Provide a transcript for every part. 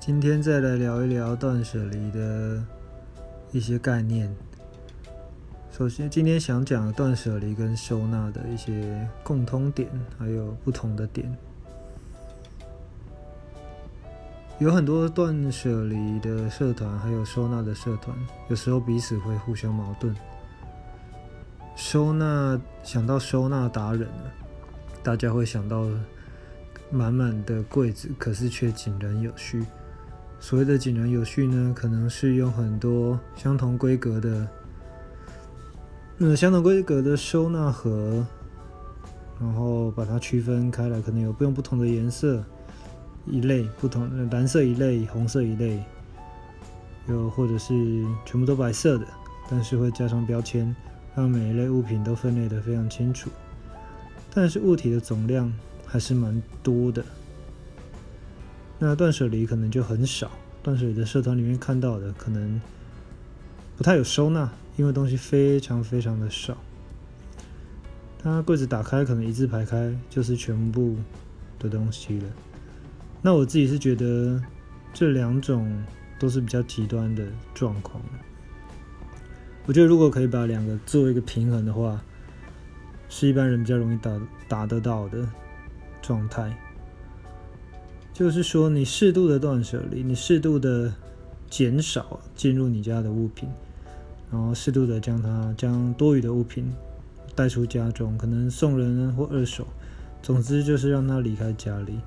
今天再来聊一聊断舍离的一些概念。首先，今天想讲断舍离跟收纳的一些共通点，还有不同的点。有很多断舍离的社团，还有收纳的社团，有时候彼此会互相矛盾。收纳想到收纳达人大家会想到满满的柜子，可是却井然有序。所谓的井然有序呢，可能是用很多相同规格的。那相同规格的收纳盒，然后把它区分开来，可能有不用不同的颜色一类，不同蓝色一类，红色一类，又或者是全部都白色的，但是会加上标签，让每一类物品都分类的非常清楚。但是物体的总量还是蛮多的，那断舍离可能就很少。断舍离的社团里面看到的，可能不太有收纳。因为东西非常非常的少，它柜子打开可能一字排开就是全部的东西了。那我自己是觉得这两种都是比较极端的状况。我觉得如果可以把两个做一个平衡的话，是一般人比较容易达达得到的状态。就是说，你适度的断舍离，你适度的减少进入你家的物品。然后适度的将它将多余的物品带出家中，可能送人或二手，总之就是让它离开家里。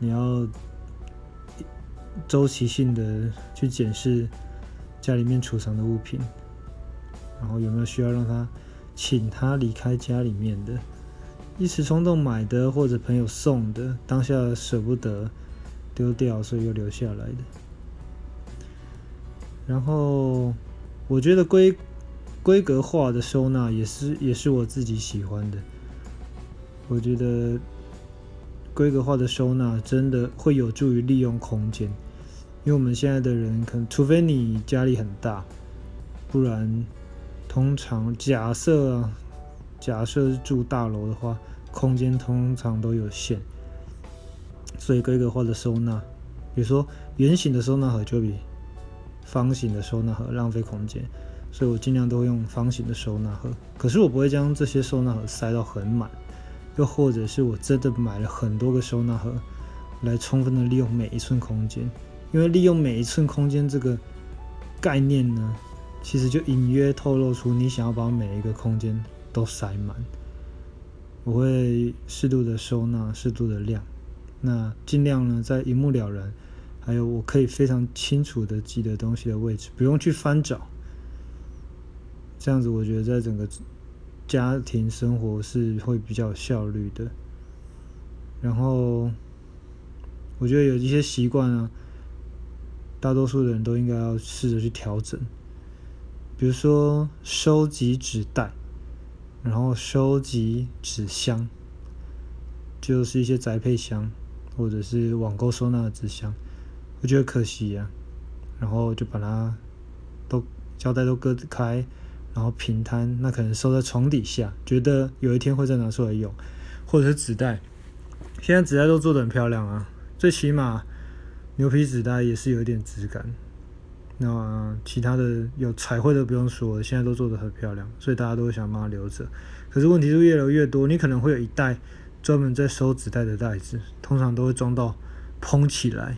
你要周期性的去检视家里面储藏的物品，然后有没有需要让他请他离开家里面的，一时冲动买的或者朋友送的，当下舍不得丢掉，所以又留下来的，然后。我觉得规规格化的收纳也是也是我自己喜欢的。我觉得规格化的收纳真的会有助于利用空间，因为我们现在的人可能，除非你家里很大，不然通常假设啊假设是住大楼的话，空间通常都有限，所以规格化的收纳，比如说圆形的收纳盒就比。方形的收纳盒浪费空间，所以我尽量都会用方形的收纳盒。可是我不会将这些收纳盒塞到很满，又或者是我真的买了很多个收纳盒，来充分的利用每一寸空间。因为利用每一寸空间这个概念呢，其实就隐约透露出你想要把每一个空间都塞满。我会适度的收纳，适度的量，那尽量呢在一目了然。还有，我可以非常清楚的记得东西的位置，不用去翻找。这样子，我觉得在整个家庭生活是会比较有效率的。然后，我觉得有一些习惯啊，大多数的人都应该要试着去调整。比如说，收集纸袋，然后收集纸箱，就是一些宅配箱，或者是网购收纳的纸箱。我觉得可惜呀，然后就把它都胶带都割开，然后平摊，那可能收在床底下，觉得有一天会再拿出来用，或者是纸袋，现在纸袋都做的很漂亮啊，最起码牛皮纸袋也是有一点质感。那其他的有彩绘的不用说，现在都做的很漂亮，所以大家都会想把它留着。可是问题是越来越多，你可能会有一袋专门在收纸袋的袋子，通常都会装到蓬起来。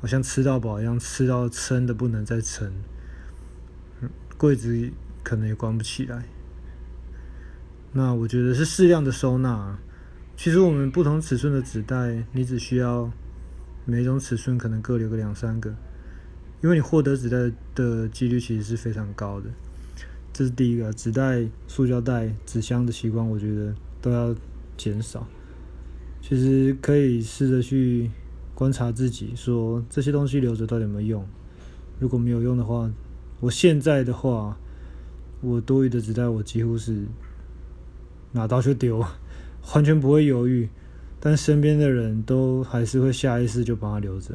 好像吃到饱一样，吃到撑的不能再撑，柜子可能也关不起来。那我觉得是适量的收纳。其实我们不同尺寸的纸袋，你只需要每种尺寸可能各留个两三个，因为你获得纸袋的几率其实是非常高的。这是第一个，纸袋、塑胶袋、纸箱的习惯，我觉得都要减少。其实可以试着去。观察自己，说这些东西留着到底有没有用？如果没有用的话，我现在的话，我多余的纸袋我几乎是拿到就丢，完全不会犹豫。但身边的人都还是会下意识就把它留着，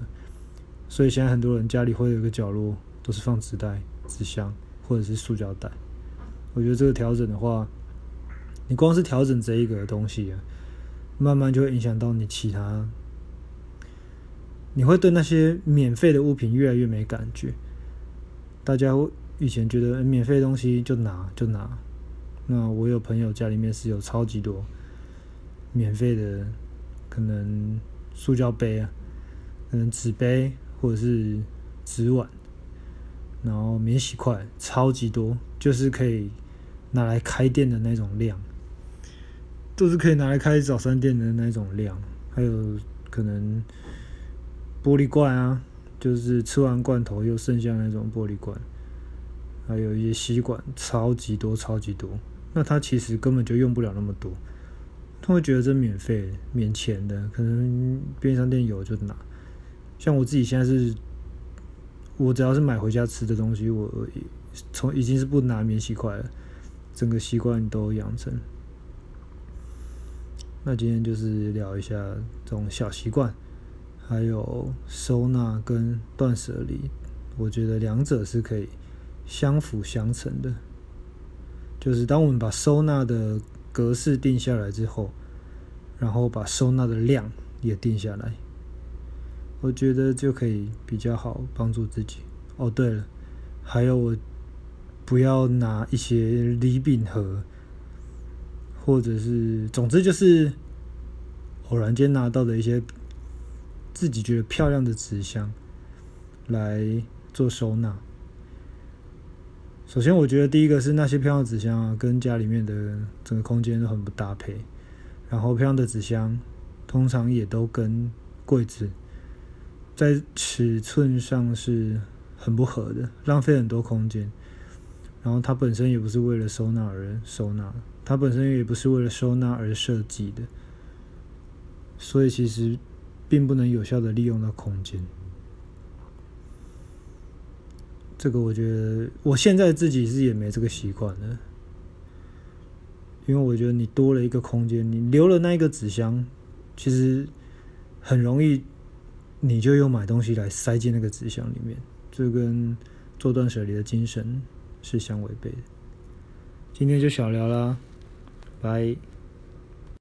所以现在很多人家里会有一个角落都是放纸袋、纸箱或者是塑胶袋。我觉得这个调整的话，你光是调整这一个东西啊，慢慢就会影响到你其他。你会对那些免费的物品越来越没感觉。大家以前觉得免费东西就拿就拿，那我有朋友家里面是有超级多免费的，可能塑胶杯啊，可能纸杯或者是纸碗，然后免洗筷超级多，就是可以拿来开店的那种量，都是可以拿来开早餐店的那种量，还有可能。玻璃罐啊，就是吃完罐头又剩下那种玻璃罐，还有一些吸管，超级多，超级多。那他其实根本就用不了那么多，他会觉得这免费、免钱的，可能便利商店有就拿。像我自己现在是，我只要是买回家吃的东西，我从已经是不拿免洗筷了，整个习惯都养成。那今天就是聊一下这种小习惯。还有收纳跟断舍离，我觉得两者是可以相辅相成的。就是当我们把收纳的格式定下来之后，然后把收纳的量也定下来，我觉得就可以比较好帮助自己。哦，对了，还有我不要拿一些礼品盒，或者是总之就是偶然间拿到的一些。自己觉得漂亮的纸箱来做收纳。首先，我觉得第一个是那些漂亮的纸箱啊，跟家里面的整个空间都很不搭配。然后，漂亮的纸箱通常也都跟柜子在尺寸上是很不合的，浪费很多空间。然后，它本身也不是为了收纳而收纳，它本身也不是为了收纳而设计的。所以，其实。并不能有效的利用到空间，这个我觉得我现在自己是也没这个习惯了，因为我觉得你多了一个空间，你留了那一个纸箱，其实很容易你就用买东西来塞进那个纸箱里面，这跟做断舍离的精神是相违背的。今天就小聊啦，拜。